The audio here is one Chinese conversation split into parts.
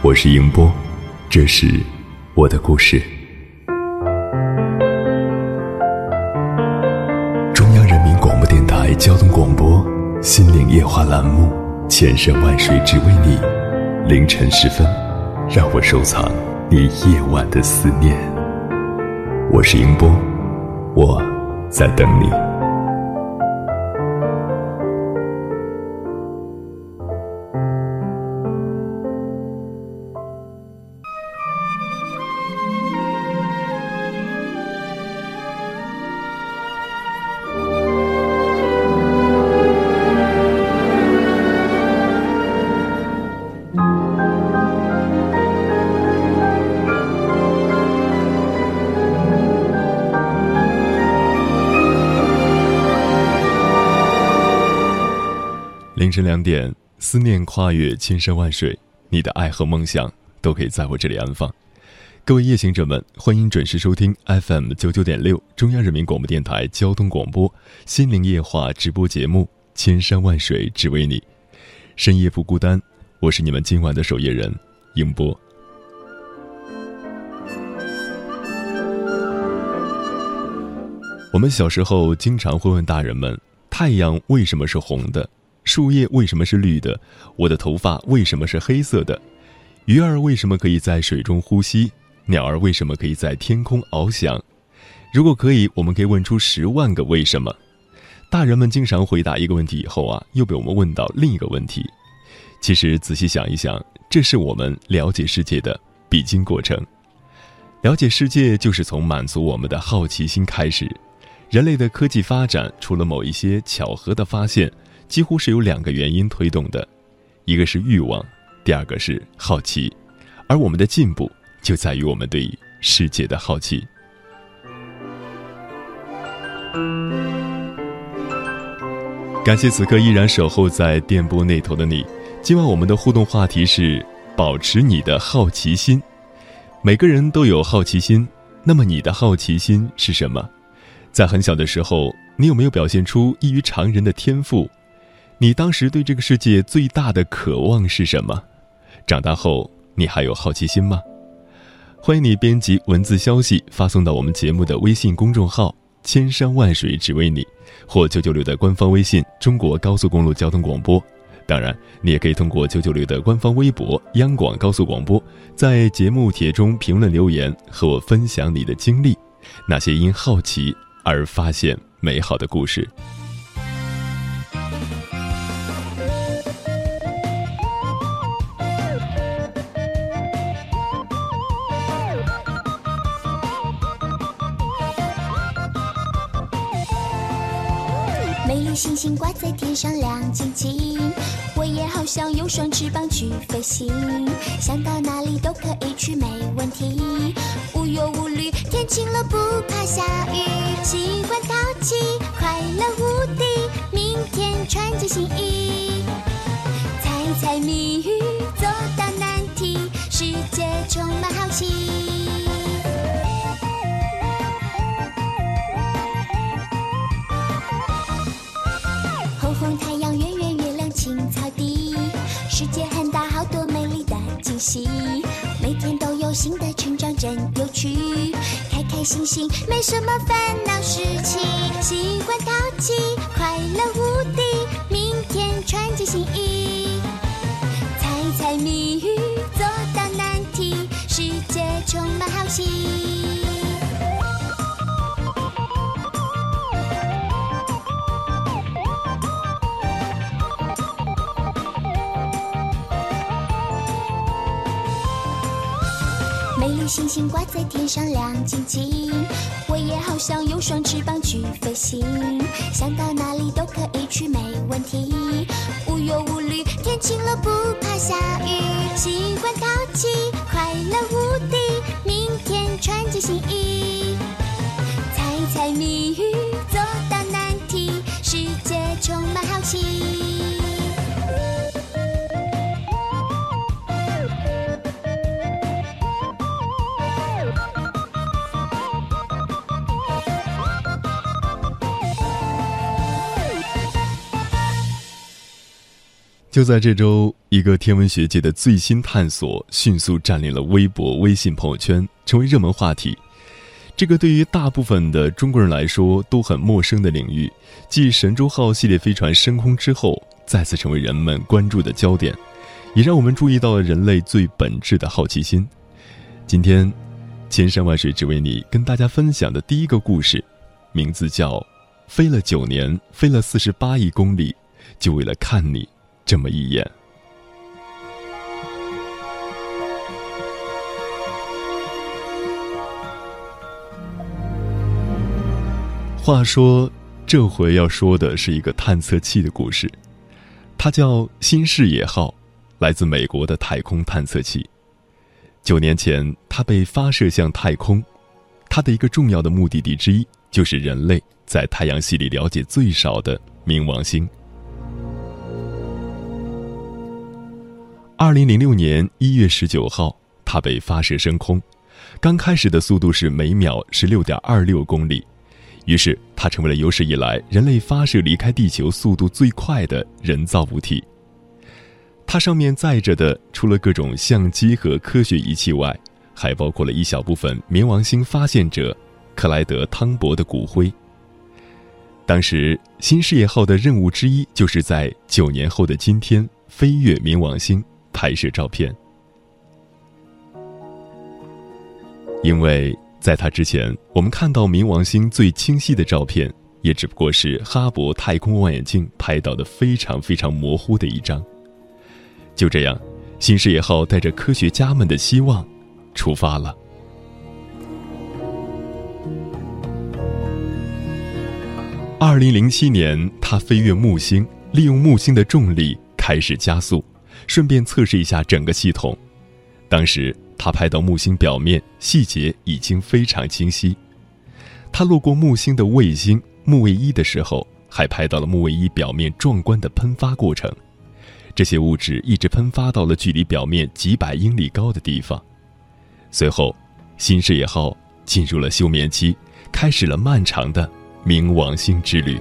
我是迎波，这是我的故事。中央人民广播电台交通广播《心灵夜话》栏目，千山万水只为你。凌晨时分，让我收藏你夜晚的思念。我是迎波，我在等你。凌晨两点，思念跨越千山万水，你的爱和梦想都可以在我这里安放。各位夜行者们，欢迎准时收听 FM 九九点六中央人民广播电台交通广播《心灵夜话》直播节目《千山万水只为你》，深夜不孤单，我是你们今晚的守夜人，英波。我们小时候经常会问大人们：太阳为什么是红的？树叶为什么是绿的？我的头发为什么是黑色的？鱼儿为什么可以在水中呼吸？鸟儿为什么可以在天空翱翔？如果可以，我们可以问出十万个为什么。大人们经常回答一个问题以后啊，又被我们问到另一个问题。其实仔细想一想，这是我们了解世界的必经过程。了解世界就是从满足我们的好奇心开始。人类的科技发展，除了某一些巧合的发现。几乎是由两个原因推动的，一个是欲望，第二个是好奇，而我们的进步就在于我们对世界的好奇。感谢此刻依然守候在电波那头的你。今晚我们的互动话题是：保持你的好奇心。每个人都有好奇心，那么你的好奇心是什么？在很小的时候，你有没有表现出异于常人的天赋？你当时对这个世界最大的渴望是什么？长大后你还有好奇心吗？欢迎你编辑文字消息发送到我们节目的微信公众号“千山万水只为你”或九九六的官方微信“中国高速公路交通广播”。当然，你也可以通过九九六的官方微博“央广高速广播”在节目帖中评论留言，和我分享你的经历，那些因好奇而发现美好的故事。星星挂在天上亮晶晶，我也好想有双翅膀去飞行，想到哪里都可以去，没问题。无忧无虑，天晴了不怕下雨，喜欢淘气，快乐无敌，明天穿件新衣。猜猜谜语，做到难题，世界充满好奇。星星，没什么烦恼事情。喜欢淘气，快乐无敌，明天穿件新衣。猜猜谜语，星星挂在天上亮晶晶，我也好想有双翅膀去飞行，想到哪里都可以去，没问题。无忧无虑，天晴了不怕下雨，习惯淘气，快乐无敌，明天穿件新衣，猜猜谜语，作答难题，世界充满好奇。就在这周，一个天文学界的最新探索迅速占领了微博、微信朋友圈，成为热门话题。这个对于大部分的中国人来说都很陌生的领域，继神舟号系列飞船升空之后，再次成为人们关注的焦点，也让我们注意到了人类最本质的好奇心。今天，千山万水只为你，跟大家分享的第一个故事，名字叫《飞了九年，飞了四十八亿公里，就为了看你》。这么一眼。话说，这回要说的是一个探测器的故事，它叫“新视野号”，来自美国的太空探测器。九年前，它被发射向太空，它的一个重要的目的地之一，就是人类在太阳系里了解最少的冥王星。二零零六年一月十九号，它被发射升空。刚开始的速度是每秒十六点二六公里，于是它成为了有史以来人类发射离开地球速度最快的人造物体。它上面载着的，除了各种相机和科学仪器外，还包括了一小部分冥王星发现者克莱德·汤博的骨灰。当时，新视野号的任务之一就是在九年后的今天飞越冥王星。拍摄照片，因为在他之前，我们看到冥王星最清晰的照片，也只不过是哈勃太空望远镜拍到的非常非常模糊的一张。就这样，新视野号带着科学家们的希望出发了。二零零七年，它飞越木星，利用木星的重力开始加速。顺便测试一下整个系统。当时他拍到木星表面细节已经非常清晰。他路过木星的卫星木卫一的时候，还拍到了木卫一表面壮观的喷发过程。这些物质一直喷发到了距离表面几百英里高的地方。随后，新视野号进入了休眠期，开始了漫长的冥王星之旅。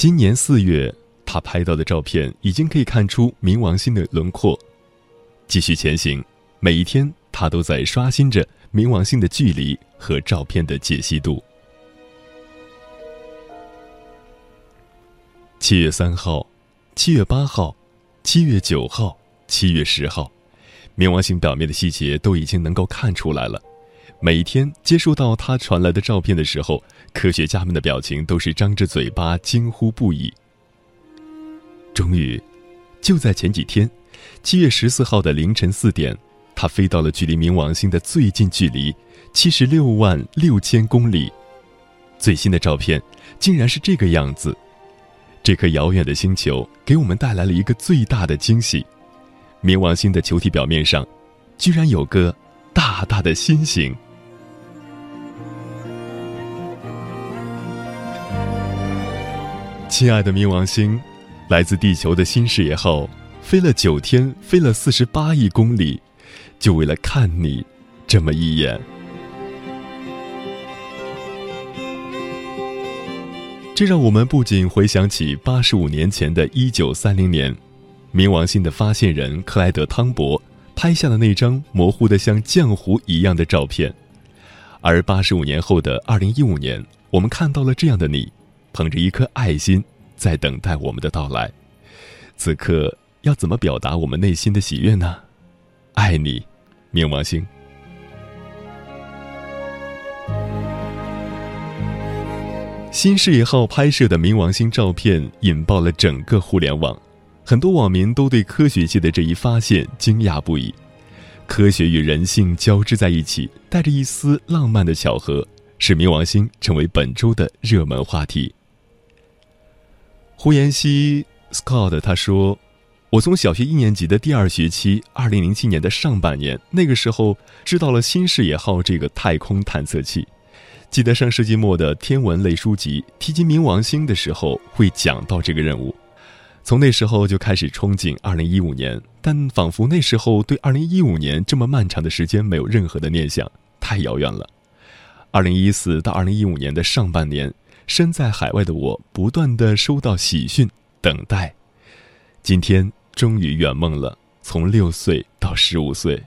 今年四月，他拍到的照片已经可以看出冥王星的轮廓。继续前行，每一天他都在刷新着冥王星的距离和照片的解析度。七月三号，七月八号，七月九号，七月十号，冥王星表面的细节都已经能够看出来了。每天接收到他传来的照片的时候，科学家们的表情都是张着嘴巴惊呼不已。终于，就在前几天，七月十四号的凌晨四点，他飞到了距离冥王星的最近距离七十六万六千公里。最新的照片竟然是这个样子。这颗遥远的星球给我们带来了一个最大的惊喜：冥王星的球体表面上，居然有个大大的心形。亲爱的冥王星，来自地球的新视野号飞了九天，飞了四十八亿公里，就为了看你这么一眼。这让我们不仅回想起八十五年前的一九三零年，冥王星的发现人克莱德·汤博拍下的那张模糊的像浆糊一样的照片，而八十五年后的二零一五年，我们看到了这样的你。捧着一颗爱心，在等待我们的到来。此刻要怎么表达我们内心的喜悦呢？爱你，冥王星。新视野号拍摄的冥王星照片引爆了整个互联网，很多网民都对科学界的这一发现惊讶不已。科学与人性交织在一起，带着一丝浪漫的巧合。使冥王星成为本周的热门话题。胡延熙 Scott 他说：“我从小学一年级的第二学期，二零零七年的上半年，那个时候知道了新视野号这个太空探测器。记得上世纪末的天文类书籍提及冥王星的时候，会讲到这个任务。从那时候就开始憧憬二零一五年，但仿佛那时候对二零一五年这么漫长的时间没有任何的念想，太遥远了。二零一四到二零一五年的上半年，身在海外的我不断的收到喜讯，等待。今天终于圆梦了，从六岁到十五岁。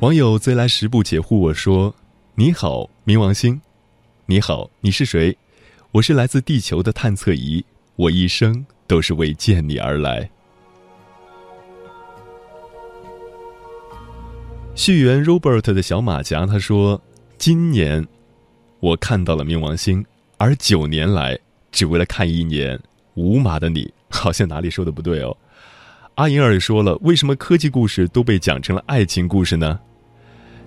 网友贼来十步解惑我说：“你好，冥王星，你好，你是谁？我是来自地球的探测仪，我一生都是为见你而来。”续缘 Robert 的小马甲他说：“今年我看到了冥王星，而九年来只为了看一年无码的你，好像哪里说的不对哦。”阿银儿也说了：“为什么科技故事都被讲成了爱情故事呢？”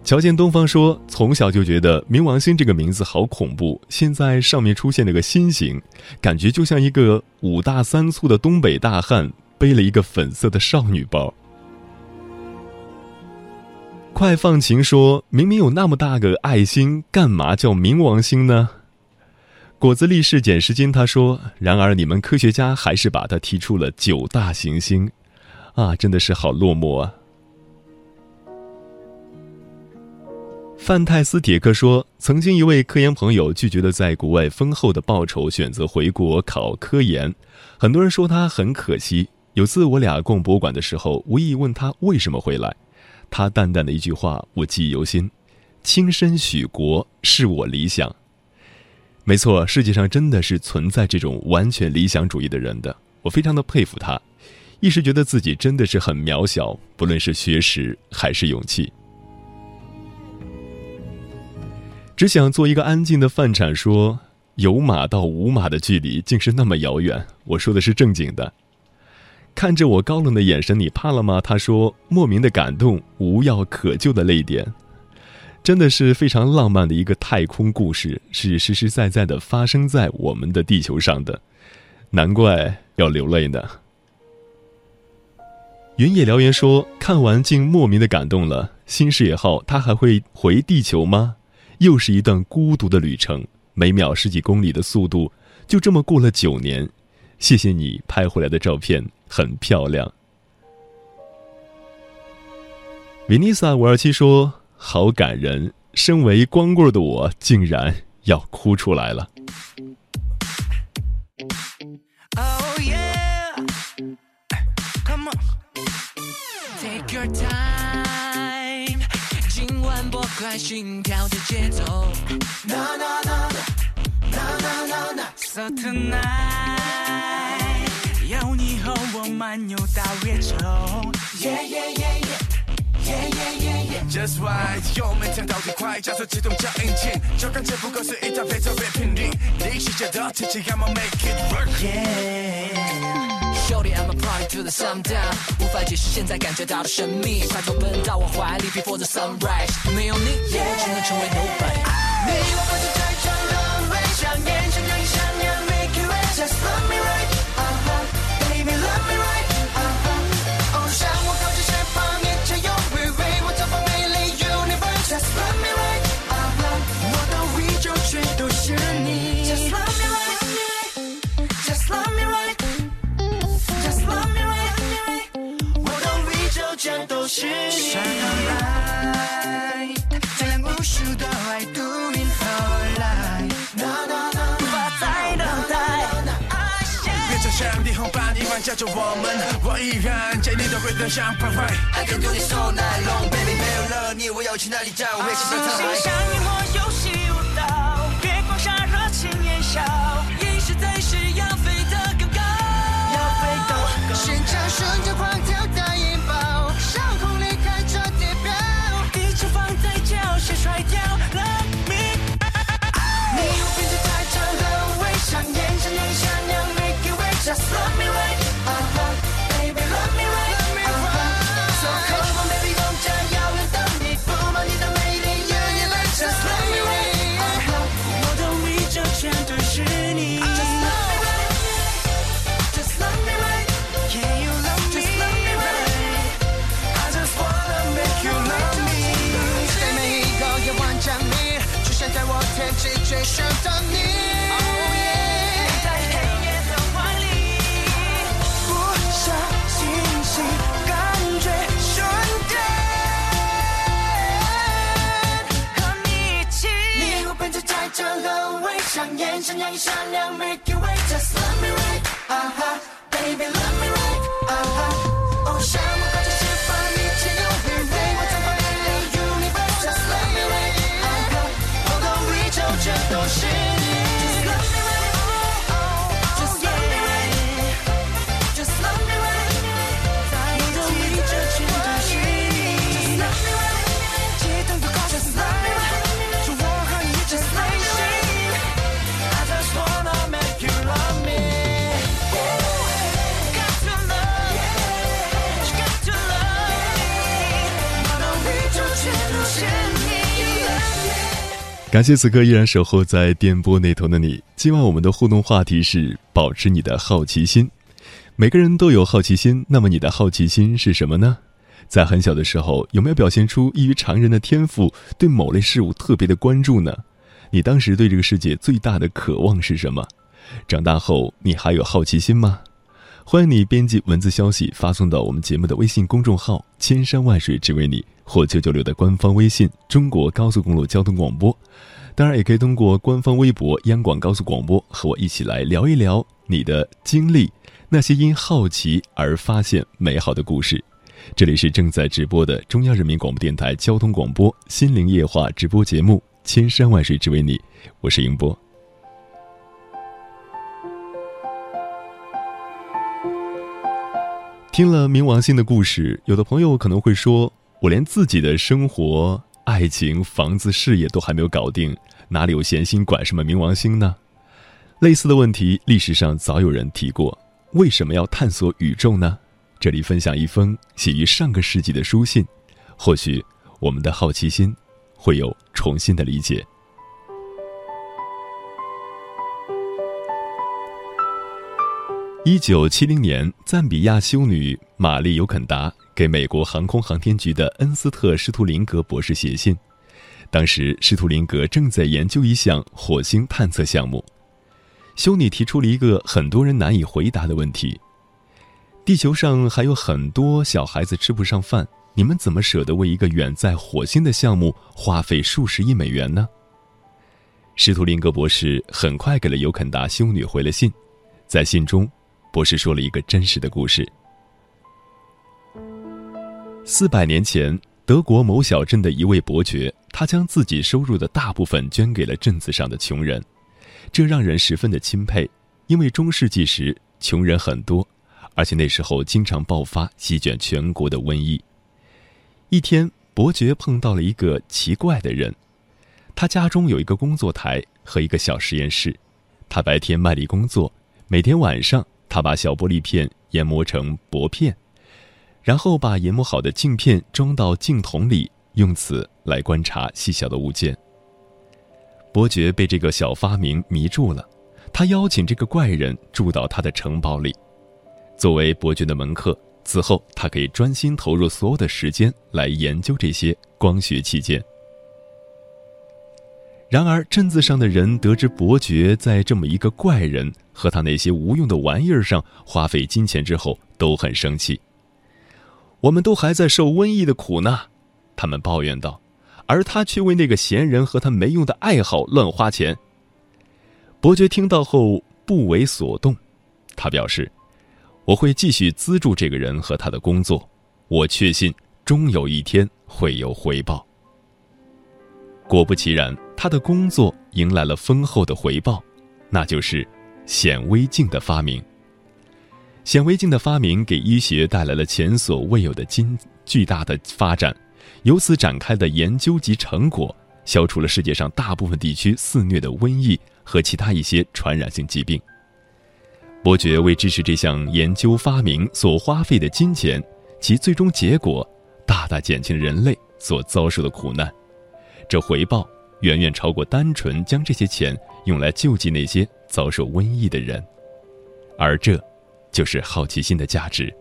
瞧见东方说：“从小就觉得冥王星这个名字好恐怖，现在上面出现了个心形，感觉就像一个五大三粗的东北大汉背了一个粉色的少女包。”快放晴说：“明明有那么大个爱心，干嘛叫冥王星呢？”果子力士捡拾金他说：“然而你们科学家还是把它提出了九大行星，啊，真的是好落寞啊。”范泰斯铁克说：“曾经一位科研朋友拒绝了在国外丰厚的报酬，选择回国考科研，很多人说他很可惜。有次我俩逛博物馆的时候，无意问他为什么回来。”他淡淡的一句话，我记忆犹新：“亲身许国是我理想。”没错，世界上真的是存在这种完全理想主义的人的，我非常的佩服他。一时觉得自己真的是很渺小，不论是学识还是勇气。只想做一个安静的饭铲，说有马到无马的距离竟是那么遥远。我说的是正经的。看着我高冷的眼神，你怕了吗？他说：“莫名的感动，无药可救的泪点，真的是非常浪漫的一个太空故事，是实实在在的发生在我们的地球上的，难怪要流泪呢。”云野燎原说：“看完竟莫名的感动了。新视野号，它还会回地球吗？又是一段孤独的旅程，每秒十几公里的速度，就这么过了九年。谢谢你拍回来的照片。”很漂亮。维尼萨五二七说：“好感人，身为光棍的我竟然要哭出来了。”今晚拨快心跳的节奏。So tonight. 有你和我漫游到月球。Yeah yeah yeah yeah yeah yeah yeah yeah Just right，油门降到最快，加速启动脚引擎，就看这不过是一条非常别频率，离世界的天气，I'ma make it work。Yeah。Shorty I'm a party to the sundown，无法解释现在感觉到的神秘，快投奔到我怀里，before the sunrise，没有你，我只能成为 nobody。加着我们，我依然见你都会登上徘徊。I can do this all night long, baby，没有了你，我要去哪里找？我也是在唱。心像萤火，游戏舞蹈，月光下热情烟消，闪亮感谢此刻依然守候在电波那头的你。今晚我们的互动话题是保持你的好奇心。每个人都有好奇心，那么你的好奇心是什么呢？在很小的时候，有没有表现出异于常人的天赋，对某类事物特别的关注呢？你当时对这个世界最大的渴望是什么？长大后你还有好奇心吗？欢迎你编辑文字消息发送到我们节目的微信公众号“千山万水只为你”或九九六的官方微信“中国高速公路交通广播”。当然，也可以通过官方微博“央广高速广播”和我一起来聊一聊你的经历，那些因好奇而发现美好的故事。这里是正在直播的中央人民广播电台交通广播《心灵夜话》直播节目《千山万水只为你》，我是英波。听了冥王星的故事，有的朋友可能会说：“我连自己的生活、爱情、房子、事业都还没有搞定，哪里有闲心管什么冥王星呢？”类似的问题，历史上早有人提过。为什么要探索宇宙呢？这里分享一封写于上个世纪的书信，或许我们的好奇心会有重新的理解。一九七零年，赞比亚修女玛丽尤肯达给美国航空航天局的恩斯特施图林格博士写信。当时，施图林格正在研究一项火星探测项目。修女提出了一个很多人难以回答的问题：地球上还有很多小孩子吃不上饭，你们怎么舍得为一个远在火星的项目花费数十亿美元呢？施图林格博士很快给了尤肯达修女回了信，在信中。博士说了一个真实的故事。四百年前，德国某小镇的一位伯爵，他将自己收入的大部分捐给了镇子上的穷人，这让人十分的钦佩。因为中世纪时穷人很多，而且那时候经常爆发席卷全国的瘟疫。一天，伯爵碰到了一个奇怪的人，他家中有一个工作台和一个小实验室，他白天卖力工作，每天晚上。他把小玻璃片研磨成薄片，然后把研磨好的镜片装到镜筒里，用此来观察细小的物件。伯爵被这个小发明迷住了，他邀请这个怪人住到他的城堡里，作为伯爵的门客。此后，他可以专心投入所有的时间来研究这些光学器件。然而，镇子上的人得知伯爵在这么一个怪人和他那些无用的玩意儿上花费金钱之后，都很生气。我们都还在受瘟疫的苦呢，他们抱怨道，而他却为那个闲人和他没用的爱好乱花钱。伯爵听到后不为所动，他表示：“我会继续资助这个人和他的工作，我确信终有一天会有回报。”果不其然，他的工作迎来了丰厚的回报，那就是显微镜的发明。显微镜的发明给医学带来了前所未有的金巨大的发展，由此展开的研究及成果，消除了世界上大部分地区肆虐的瘟疫和其他一些传染性疾病。伯爵为支持这项研究发明所花费的金钱，其最终结果大大减轻人类所遭受的苦难。这回报远远超过单纯将这些钱用来救济那些遭受瘟疫的人，而这，就是好奇心的价值。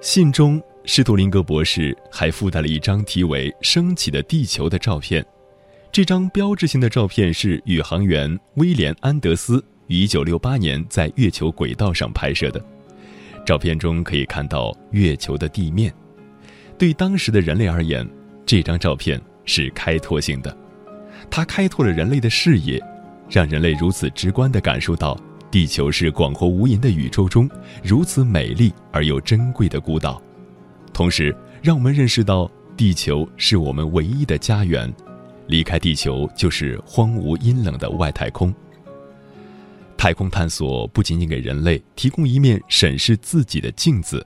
信中，施图林格博士还附带了一张题为“升起的地球”的照片。这张标志性的照片是宇航员威廉·安德斯于1968年在月球轨道上拍摄的。照片中可以看到月球的地面。对当时的人类而言，这张照片是开拓性的，它开拓了人类的视野，让人类如此直观地感受到地球是广阔无垠的宇宙中如此美丽而又珍贵的孤岛，同时让我们认识到地球是我们唯一的家园，离开地球就是荒芜阴冷的外太空。太空探索不仅仅给人类提供一面审视自己的镜子，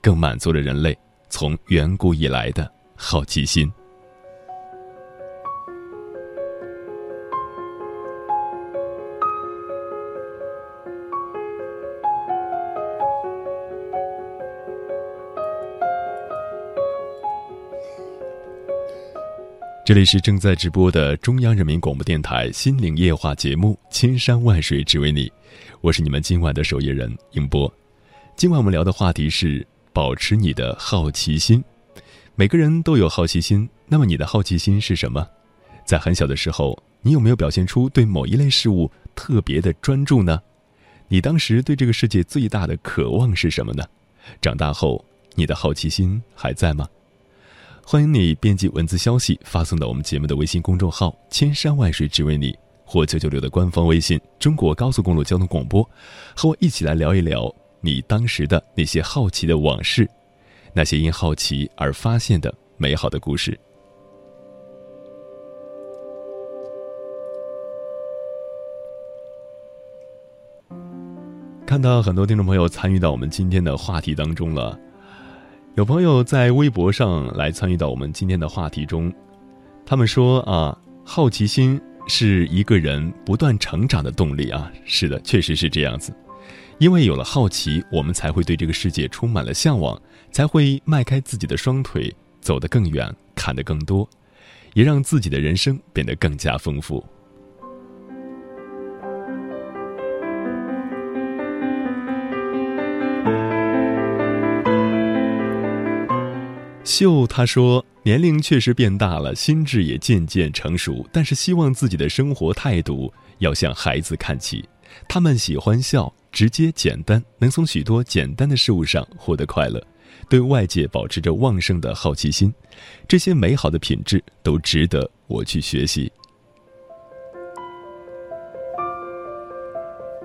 更满足了人类从远古以来的好奇心。这里是正在直播的中央人民广播电台心灵夜话节目《千山万水只为你》，我是你们今晚的守夜人英波。今晚我们聊的话题是保持你的好奇心。每个人都有好奇心，那么你的好奇心是什么？在很小的时候，你有没有表现出对某一类事物特别的专注呢？你当时对这个世界最大的渴望是什么呢？长大后，你的好奇心还在吗？欢迎你编辑文字消息发送到我们节目的微信公众号“千山万水只为你”或九九六的官方微信“中国高速公路交通广播”，和我一起来聊一聊你当时的那些好奇的往事，那些因好奇而发现的美好的故事。看到很多听众朋友参与到我们今天的话题当中了。有朋友在微博上来参与到我们今天的话题中，他们说啊，好奇心是一个人不断成长的动力啊。是的，确实是这样子，因为有了好奇，我们才会对这个世界充满了向往，才会迈开自己的双腿，走得更远，看得更多，也让自己的人生变得更加丰富。秀他说：“年龄确实变大了，心智也渐渐成熟，但是希望自己的生活态度要向孩子看齐。他们喜欢笑，直接简单，能从许多简单的事物上获得快乐，对外界保持着旺盛的好奇心，这些美好的品质都值得我去学习。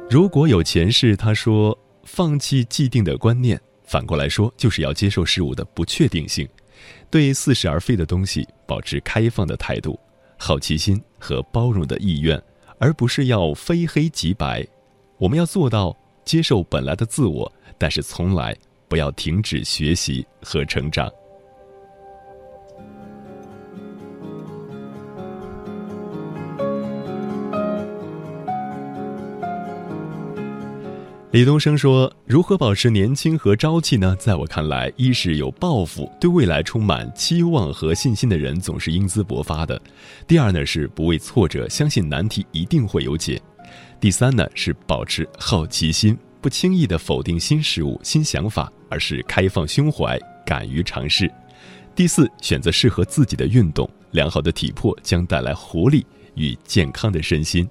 如果有前世，他说放弃既定的观念。”反过来说，就是要接受事物的不确定性，对似是而非的东西保持开放的态度、好奇心和包容的意愿，而不是要非黑即白。我们要做到接受本来的自我，但是从来不要停止学习和成长。李东升说：“如何保持年轻和朝气呢？在我看来，一是有抱负，对未来充满期望和信心的人总是英姿勃发的；第二呢是不畏挫折，相信难题一定会有解；第三呢是保持好奇心，不轻易的否定新事物、新想法，而是开放胸怀，敢于尝试；第四，选择适合自己的运动，良好的体魄将带来活力与健康的身心。”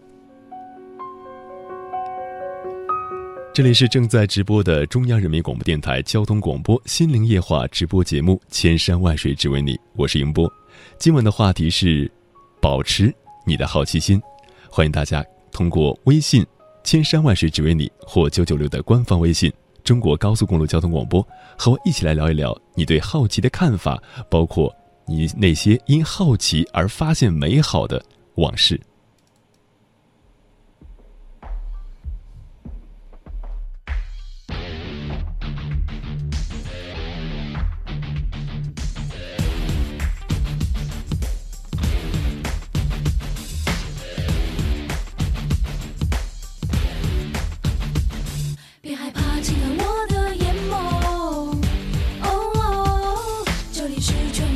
这里是正在直播的中央人民广播电台交通广播《心灵夜话》直播节目《千山万水只为你》，我是迎波。今晚的话题是保持你的好奇心，欢迎大家通过微信“千山万水只为你”或九九六的官方微信“中国高速公路交通广播”，和我一起来聊一聊你对好奇的看法，包括你那些因好奇而发现美好的往事。你是全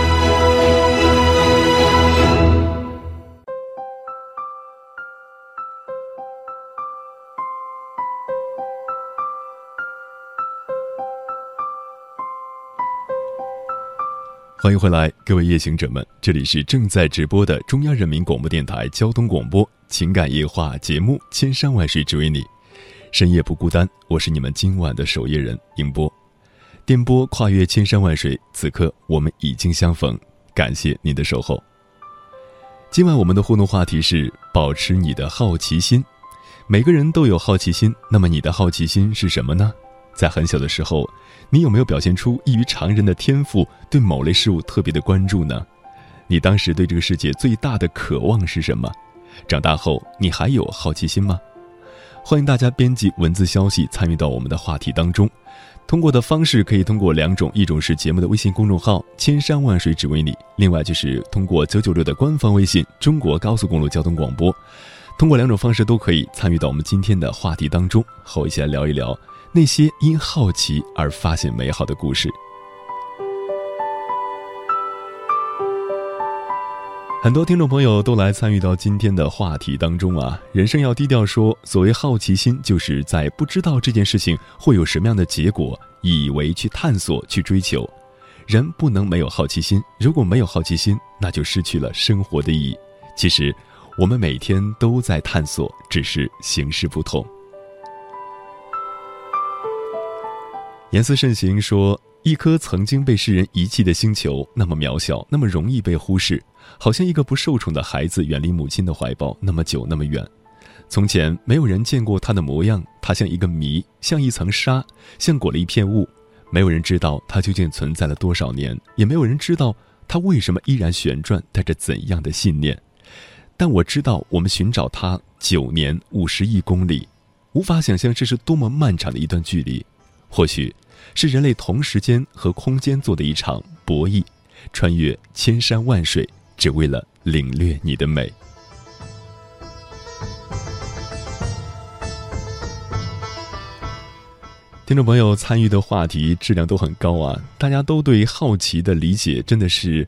欢迎回来，各位夜行者们，这里是正在直播的中央人民广播电台交通广播情感夜话节目《千山万水只为你》，深夜不孤单，我是你们今晚的守夜人迎波，电波跨越千山万水，此刻我们已经相逢，感谢您的守候。今晚我们的互动话题是保持你的好奇心，每个人都有好奇心，那么你的好奇心是什么呢？在很小的时候。你有没有表现出异于常人的天赋，对某类事物特别的关注呢？你当时对这个世界最大的渴望是什么？长大后你还有好奇心吗？欢迎大家编辑文字消息参与到我们的话题当中。通过的方式可以通过两种，一种是节目的微信公众号“千山万水只为你”，另外就是通过九九六的官方微信“中国高速公路交通广播”。通过两种方式都可以参与到我们今天的话题当中，和我一起来聊一聊。那些因好奇而发现美好的故事，很多听众朋友都来参与到今天的话题当中啊。人生要低调说，所谓好奇心，就是在不知道这件事情会有什么样的结果，以为去探索、去追求。人不能没有好奇心，如果没有好奇心，那就失去了生活的意义。其实，我们每天都在探索，只是形式不同。言辞慎行说：“一颗曾经被世人遗弃的星球，那么渺小，那么容易被忽视，好像一个不受宠的孩子远离母亲的怀抱那么久，那么远。从前没有人见过它的模样，它像一个谜，像一层纱，像裹了一片雾。没有人知道它究竟存在了多少年，也没有人知道它为什么依然旋转，带着怎样的信念。但我知道，我们寻找它九年五十亿公里，无法想象这是多么漫长的一段距离。或许。”是人类同时间和空间做的一场博弈，穿越千山万水，只为了领略你的美。听众朋友参与的话题质量都很高啊，大家都对好奇的理解真的是，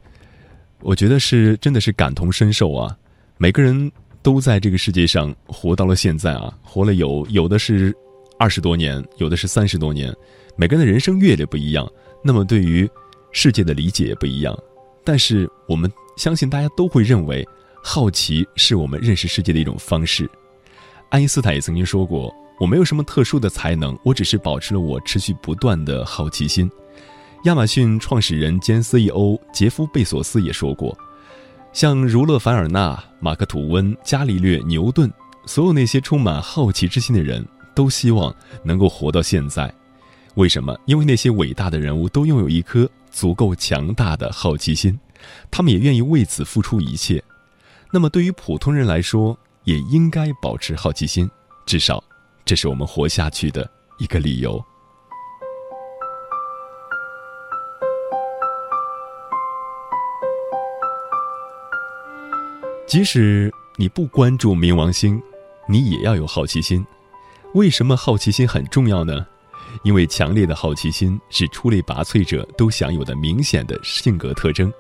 我觉得是真的是感同身受啊。每个人都在这个世界上活到了现在啊，活了有有的是二十多年，有的是三十多年。每个人的人生阅历不一样，那么对于世界的理解也不一样。但是我们相信，大家都会认为，好奇是我们认识世界的一种方式。爱因斯坦也曾经说过：“我没有什么特殊的才能，我只是保持了我持续不断的好奇心。”亚马逊创始人兼 CEO 杰夫·贝索斯也说过：“像儒勒·凡尔纳、马克·吐温、伽利略、牛顿，所有那些充满好奇之心的人，都希望能够活到现在。”为什么？因为那些伟大的人物都拥有一颗足够强大的好奇心，他们也愿意为此付出一切。那么，对于普通人来说，也应该保持好奇心，至少，这是我们活下去的一个理由。即使你不关注冥王星，你也要有好奇心。为什么好奇心很重要呢？因为强烈的好奇心是出类拔萃者都享有的明显的性格特征。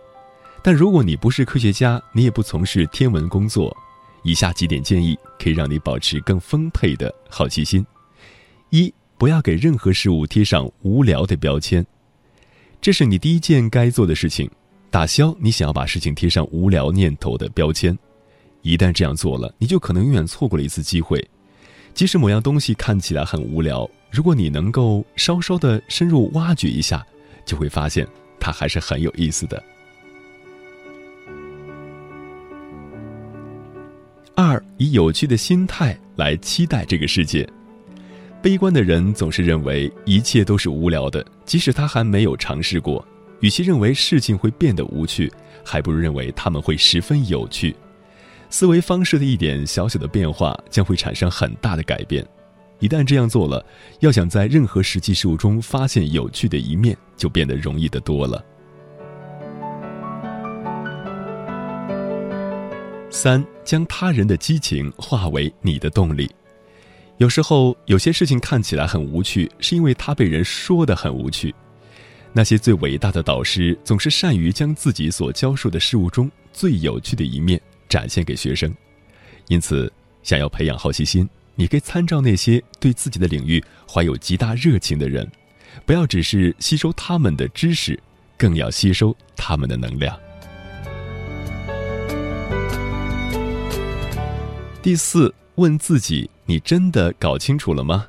但如果你不是科学家，你也不从事天文工作，以下几点建议可以让你保持更丰沛的好奇心：一、不要给任何事物贴上无聊的标签，这是你第一件该做的事情，打消你想要把事情贴上无聊念头的标签。一旦这样做了，你就可能永远错过了一次机会。即使某样东西看起来很无聊，如果你能够稍稍的深入挖掘一下，就会发现它还是很有意思的。二，以有趣的心态来期待这个世界。悲观的人总是认为一切都是无聊的，即使他还没有尝试过。与其认为事情会变得无趣，还不如认为他们会十分有趣。思维方式的一点小小的变化，将会产生很大的改变。一旦这样做了，要想在任何实际事物中发现有趣的一面，就变得容易得多了。三，将他人的激情化为你的动力。有时候，有些事情看起来很无趣，是因为他被人说的很无趣。那些最伟大的导师，总是善于将自己所教授的事物中最有趣的一面展现给学生。因此，想要培养好奇心，你可以参照那些对自己的领域怀有极大热情的人，不要只是吸收他们的知识，更要吸收他们的能量。第四，问自己：你真的搞清楚了吗？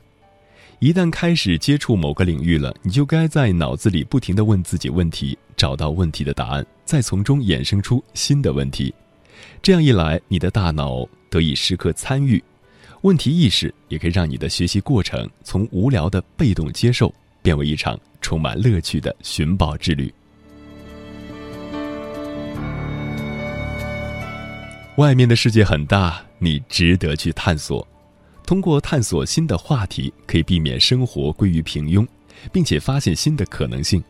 一旦开始接触某个领域了，你就该在脑子里不停地问自己问题，找到问题的答案，再从中衍生出新的问题。这样一来，你的大脑得以时刻参与，问题意识也可以让你的学习过程从无聊的被动接受，变为一场充满乐趣的寻宝之旅。外面的世界很大。你值得去探索，通过探索新的话题，可以避免生活归于平庸，并且发现新的可能性。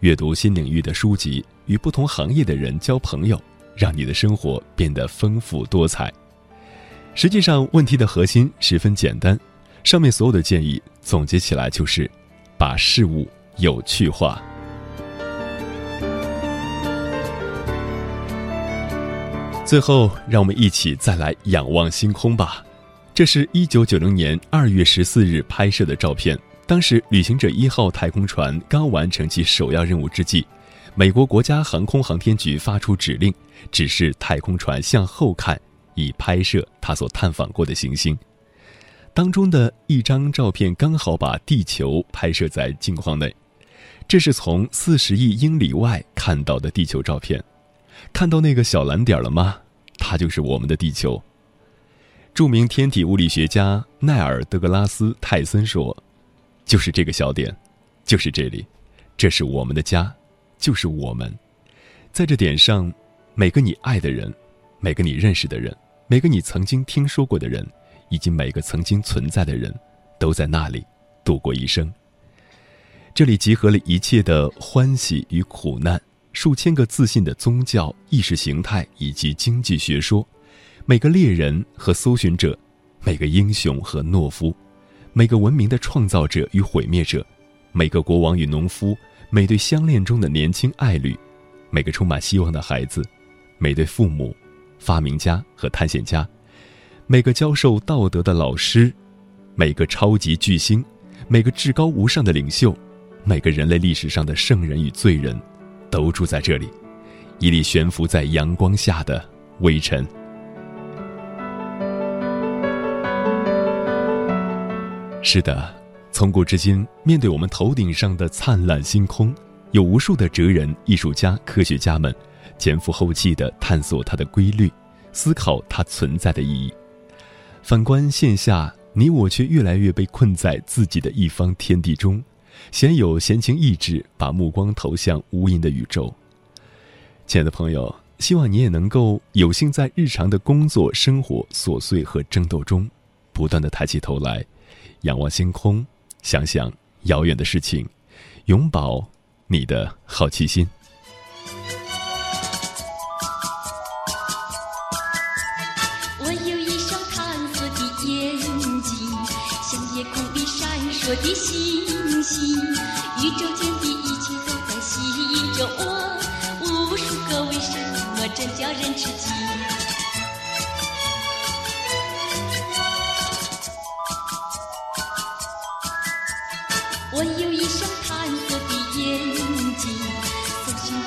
阅读新领域的书籍，与不同行业的人交朋友，让你的生活变得丰富多彩。实际上，问题的核心十分简单，上面所有的建议总结起来就是：把事物有趣化。最后，让我们一起再来仰望星空吧。这是一九九零年二月十四日拍摄的照片。当时，旅行者一号太空船刚完成其首要任务之际，美国国家航空航天局发出指令，指示太空船向后看，以拍摄它所探访过的行星。当中的一张照片刚好把地球拍摄在镜框内，这是从四十亿英里外看到的地球照片。看到那个小蓝点了吗？它就是我们的地球。著名天体物理学家奈尔·德格拉斯·泰森说：“就是这个小点，就是这里，这是我们的家，就是我们。在这点上，每个你爱的人，每个你认识的人，每个你曾经听说过的人，以及每个曾经存在的人，都在那里度过一生。这里集合了一切的欢喜与苦难。”数千个自信的宗教、意识形态以及经济学说，每个猎人和搜寻者，每个英雄和懦夫，每个文明的创造者与毁灭者，每个国王与农夫，每对相恋中的年轻爱侣，每个充满希望的孩子，每对父母，发明家和探险家，每个教授道德的老师，每个超级巨星，每个至高无上的领袖，每个人类历史上的圣人与罪人。都住在这里，一粒悬浮在阳光下的微尘。是的，从古至今，面对我们头顶上的灿烂星空，有无数的哲人、艺术家、科学家们前赴后继地探索它的规律，思考它存在的意义。反观线下，你我却越来越被困在自己的一方天地中。鲜有闲情逸致，把目光投向无垠的宇宙。亲爱的朋友，希望你也能够有幸在日常的工作、生活琐碎和争斗中，不断的抬起头来，仰望星空，想想遥远的事情，永葆你的好奇心。我有一双探索的眼睛，像夜空里闪烁的星星，宇宙间的一切都在吸引着我，无数个为什么真叫人吃惊。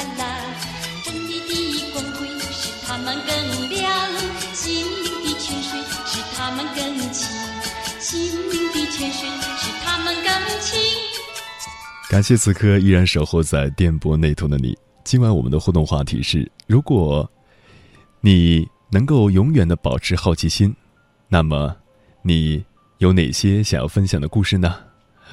啦啦啦啦啦，真理的光辉使他们更亮，心灵的泉水使他们更清，心灵的泉水使他们更清。感谢此刻依然守候在电波那头的你。今晚我们的互动话题是：如果你能够永远的保持好奇心，那么你有哪些想要分享的故事呢？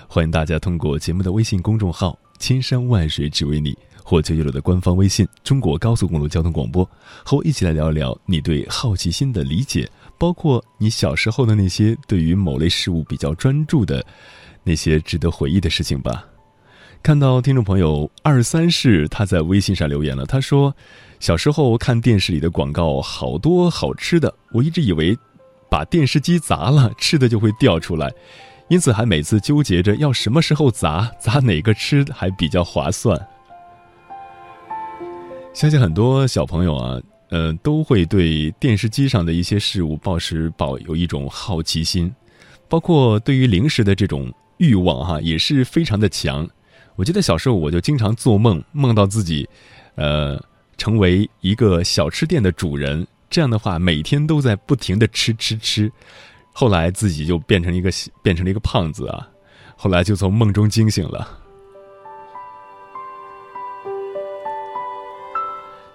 欢迎大家通过节目的微信公众号“千山万水只为你”或九九六的官方微信“中国高速公路交通广播”，和我一起来聊一聊你对好奇心的理解，包括你小时候的那些对于某类事物比较专注的那些值得回忆的事情吧。看到听众朋友二三世他在微信上留言了，他说：“小时候看电视里的广告，好多好吃的，我一直以为把电视机砸了，吃的就会掉出来，因此还每次纠结着要什么时候砸，砸哪个吃还比较划算。”相信很多小朋友啊，呃，都会对电视机上的一些事物抱持抱有一种好奇心，包括对于零食的这种欲望哈，也是非常的强。我记得小时候我就经常做梦，梦到自己，呃，成为一个小吃店的主人。这样的话，每天都在不停的吃吃吃。后来自己就变成一个变成了一个胖子啊。后来就从梦中惊醒了。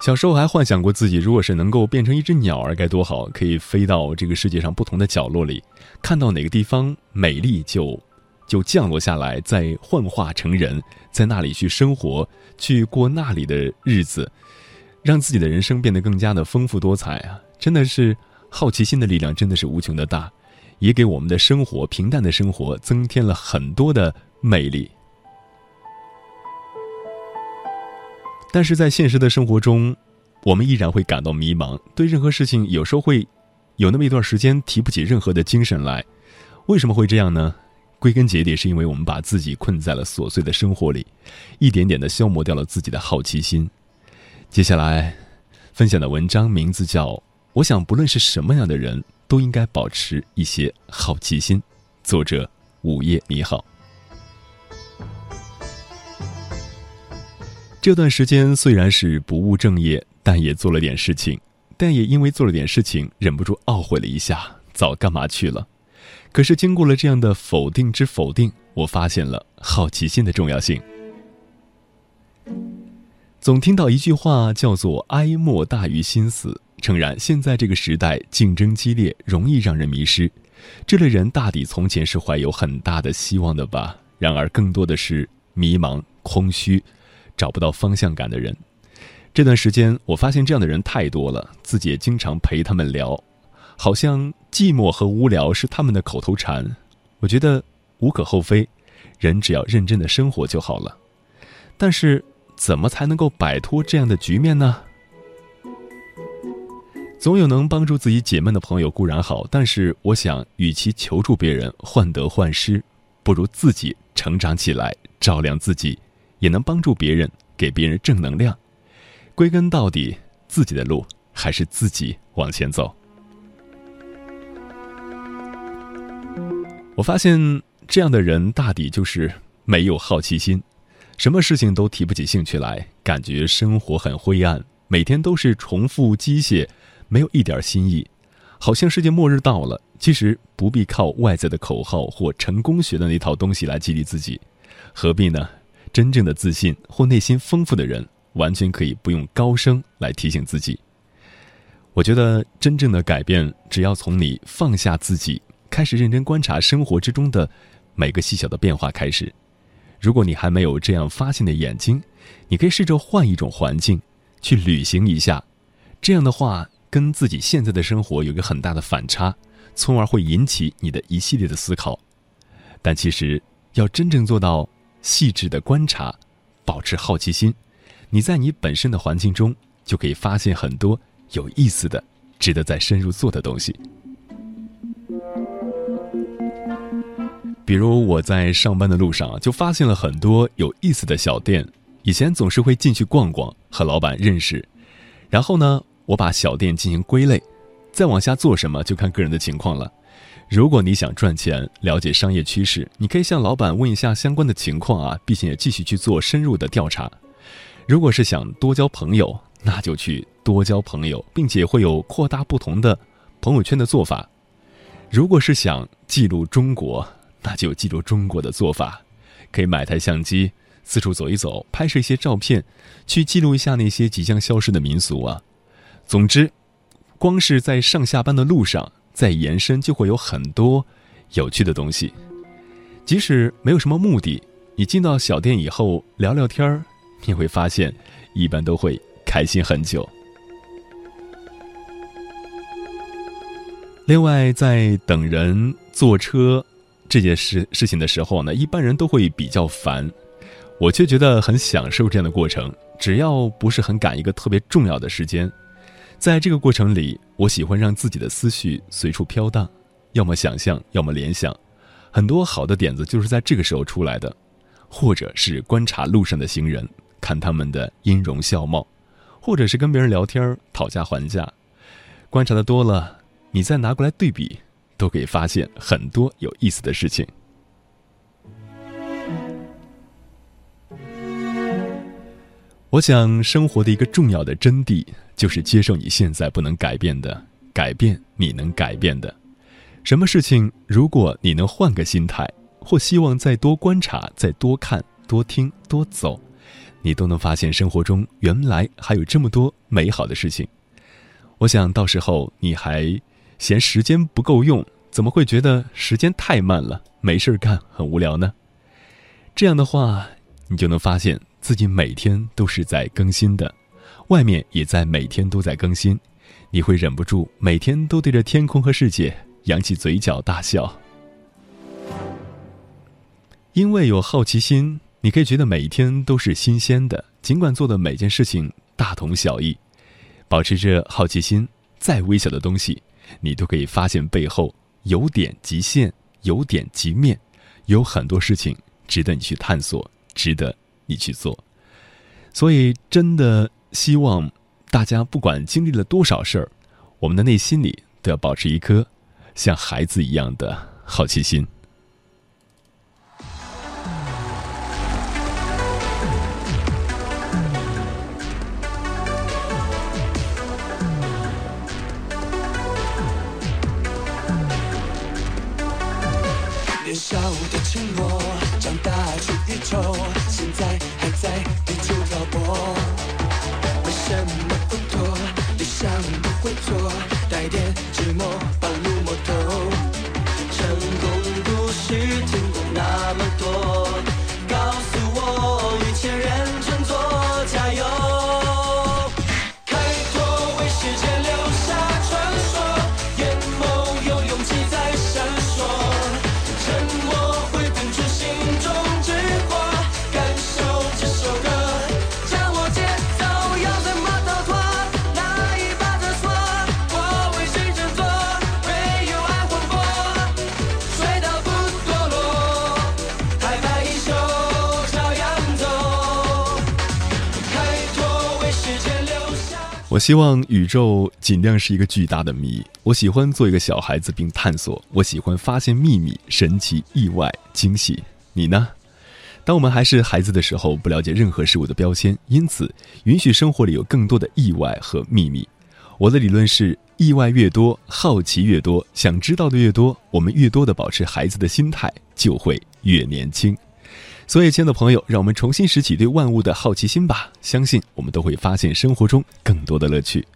小时候还幻想过自己，如果是能够变成一只鸟儿该多好，可以飞到这个世界上不同的角落里，看到哪个地方美丽就。就降落下来，再幻化成人，在那里去生活，去过那里的日子，让自己的人生变得更加的丰富多彩啊！真的是好奇心的力量，真的是无穷的大，也给我们的生活平淡的生活增添了很多的魅力。但是在现实的生活中，我们依然会感到迷茫，对任何事情有时候会有那么一段时间提不起任何的精神来。为什么会这样呢？归根结底，是因为我们把自己困在了琐碎的生活里，一点点的消磨掉了自己的好奇心。接下来，分享的文章名字叫《我想，不论是什么样的人，都应该保持一些好奇心》，作者午夜你好。这段时间虽然是不务正业，但也做了点事情，但也因为做了点事情，忍不住懊悔了一下，早干嘛去了。可是经过了这样的否定之否定，我发现了好奇心的重要性。总听到一句话叫做“哀莫大于心死”，诚然，现在这个时代竞争激烈，容易让人迷失。这类人大抵从前是怀有很大的希望的吧？然而，更多的是迷茫、空虚，找不到方向感的人。这段时间，我发现这样的人太多了，自己也经常陪他们聊。好像寂寞和无聊是他们的口头禅，我觉得无可厚非，人只要认真的生活就好了。但是，怎么才能够摆脱这样的局面呢？总有能帮助自己解闷的朋友固然好，但是我想，与其求助别人患得患失，不如自己成长起来，照亮自己，也能帮助别人，给别人正能量。归根到底，自己的路还是自己往前走。我发现这样的人大抵就是没有好奇心，什么事情都提不起兴趣来，感觉生活很灰暗，每天都是重复机械，没有一点新意，好像世界末日到了。其实不必靠外在的口号或成功学的那套东西来激励自己，何必呢？真正的自信或内心丰富的人，完全可以不用高声来提醒自己。我觉得真正的改变，只要从你放下自己。开始认真观察生活之中的每个细小的变化开始。如果你还没有这样发现的眼睛，你可以试着换一种环境，去旅行一下。这样的话，跟自己现在的生活有一个很大的反差，从而会引起你的一系列的思考。但其实，要真正做到细致的观察，保持好奇心，你在你本身的环境中就可以发现很多有意思的、值得再深入做的东西。比如我在上班的路上就发现了很多有意思的小店，以前总是会进去逛逛，和老板认识。然后呢，我把小店进行归类，再往下做什么就看个人的情况了。如果你想赚钱，了解商业趋势，你可以向老板问一下相关的情况啊，并且继续去做深入的调查。如果是想多交朋友，那就去多交朋友，并且会有扩大不同的朋友圈的做法。如果是想记录中国，那就记录中国的做法，可以买台相机，四处走一走，拍摄一些照片，去记录一下那些即将消失的民俗啊。总之，光是在上下班的路上，再延伸就会有很多有趣的东西。即使没有什么目的，你进到小店以后聊聊天儿，你会发现，一般都会开心很久。另外，在等人坐车。这件事事情的时候呢，一般人都会比较烦，我却觉得很享受这样的过程。只要不是很赶一个特别重要的时间，在这个过程里，我喜欢让自己的思绪随处飘荡，要么想象，要么联想，很多好的点子就是在这个时候出来的。或者是观察路上的行人，看他们的音容笑貌，或者是跟别人聊天讨价还价，观察的多了，你再拿过来对比。都可以发现很多有意思的事情。我想，生活的一个重要的真谛就是接受你现在不能改变的，改变你能改变的。什么事情，如果你能换个心态，或希望再多观察、再多看、多听、多走，你都能发现生活中原来还有这么多美好的事情。我想到时候你还。嫌时间不够用，怎么会觉得时间太慢了，没事干，很无聊呢？这样的话，你就能发现自己每天都是在更新的，外面也在每天都在更新，你会忍不住每天都对着天空和世界扬起嘴角大笑。因为有好奇心，你可以觉得每一天都是新鲜的，尽管做的每件事情大同小异，保持着好奇心，再微小的东西。你都可以发现背后有点极限，有点极面，有很多事情值得你去探索，值得你去做。所以，真的希望大家不管经历了多少事儿，我们的内心里都要保持一颗像孩子一样的好奇心。我希望宇宙尽量是一个巨大的谜。我喜欢做一个小孩子并探索。我喜欢发现秘密、神奇、意外、惊喜。你呢？当我们还是孩子的时候，不了解任何事物的标签，因此允许生活里有更多的意外和秘密。我的理论是：意外越多，好奇越多，想知道的越多，我们越多的保持孩子的心态，就会越年轻。所以，亲爱的朋友，让我们重新拾起对万物的好奇心吧！相信我们都会发现生活中更多的乐趣。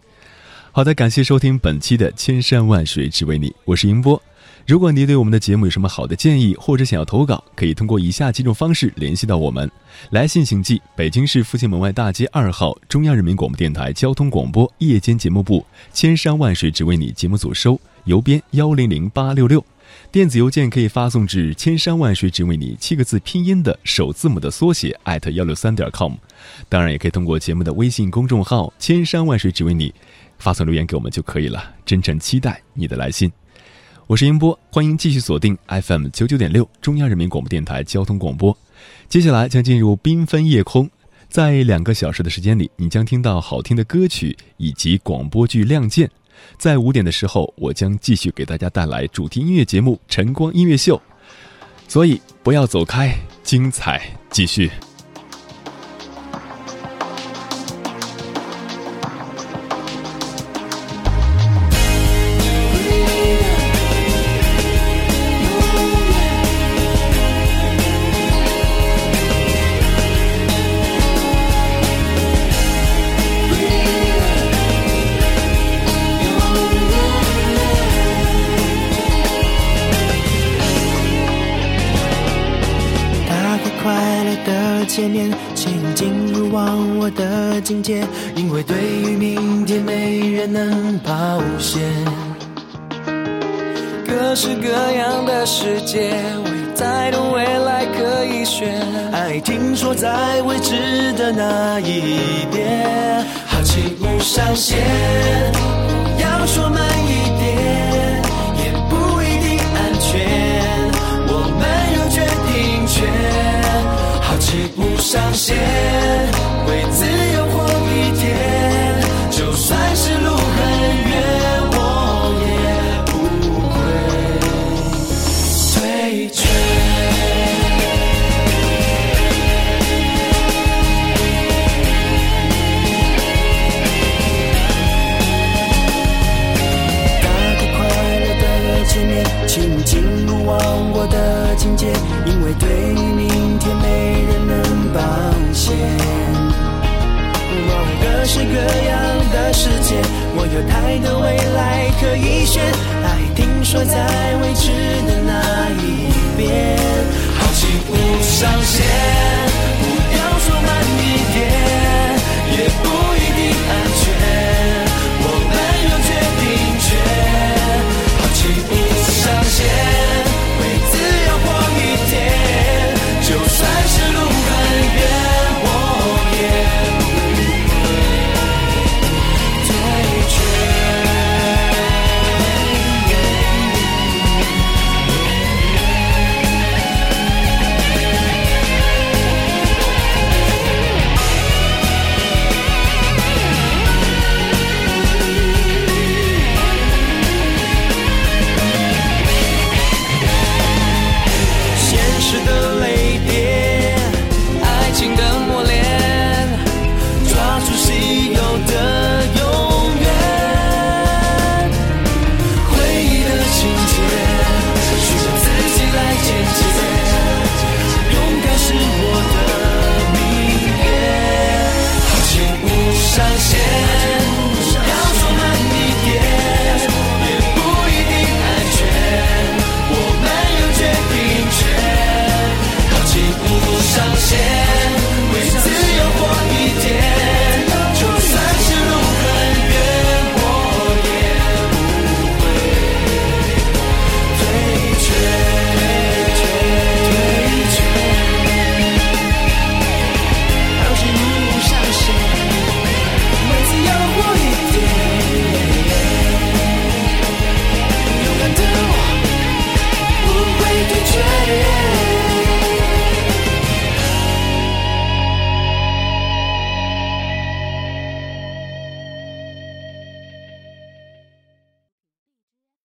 好的，感谢收听本期的《千山万水只为你》，我是银波。如果你对我们的节目有什么好的建议，或者想要投稿，可以通过以下几种方式联系到我们：来信请寄北京市复兴门外大街二号中央人民广播电台交通广播夜间节目部，千山万水只为你节目组收，邮编幺零零八六六；电子邮件可以发送至千山万水只为你七个字拼音的首字母的缩写艾特幺六三点 com。当然，也可以通过节目的微信公众号“千山万水只为你”发送留言给我们就可以了。真诚期待你的来信。我是英波，欢迎继续锁定 FM 九九点六中央人民广播电台交通广播。接下来将进入缤纷夜空，在两个小时的时间里，你将听到好听的歌曲以及广播剧《亮剑》。在五点的时候，我将继续给大家带来主题音乐节目《晨光音乐秀》，所以不要走开，精彩继续。界面，请进入忘我的境界，因为对于明天没人能保险。各式各样的世界，未太多未来可以选。爱听说在未知的那一边，好奇不上线，要说满意上线，为自由活一天，就算是路很远，我也不会退却。打开快乐的界面，请进入忘我的境界，因为对明天没人能。保险，各式各样的世界，我有太多未来可以选。爱听说在未知的那一边，好奇不上限，不要说慢一点，也不一定安全。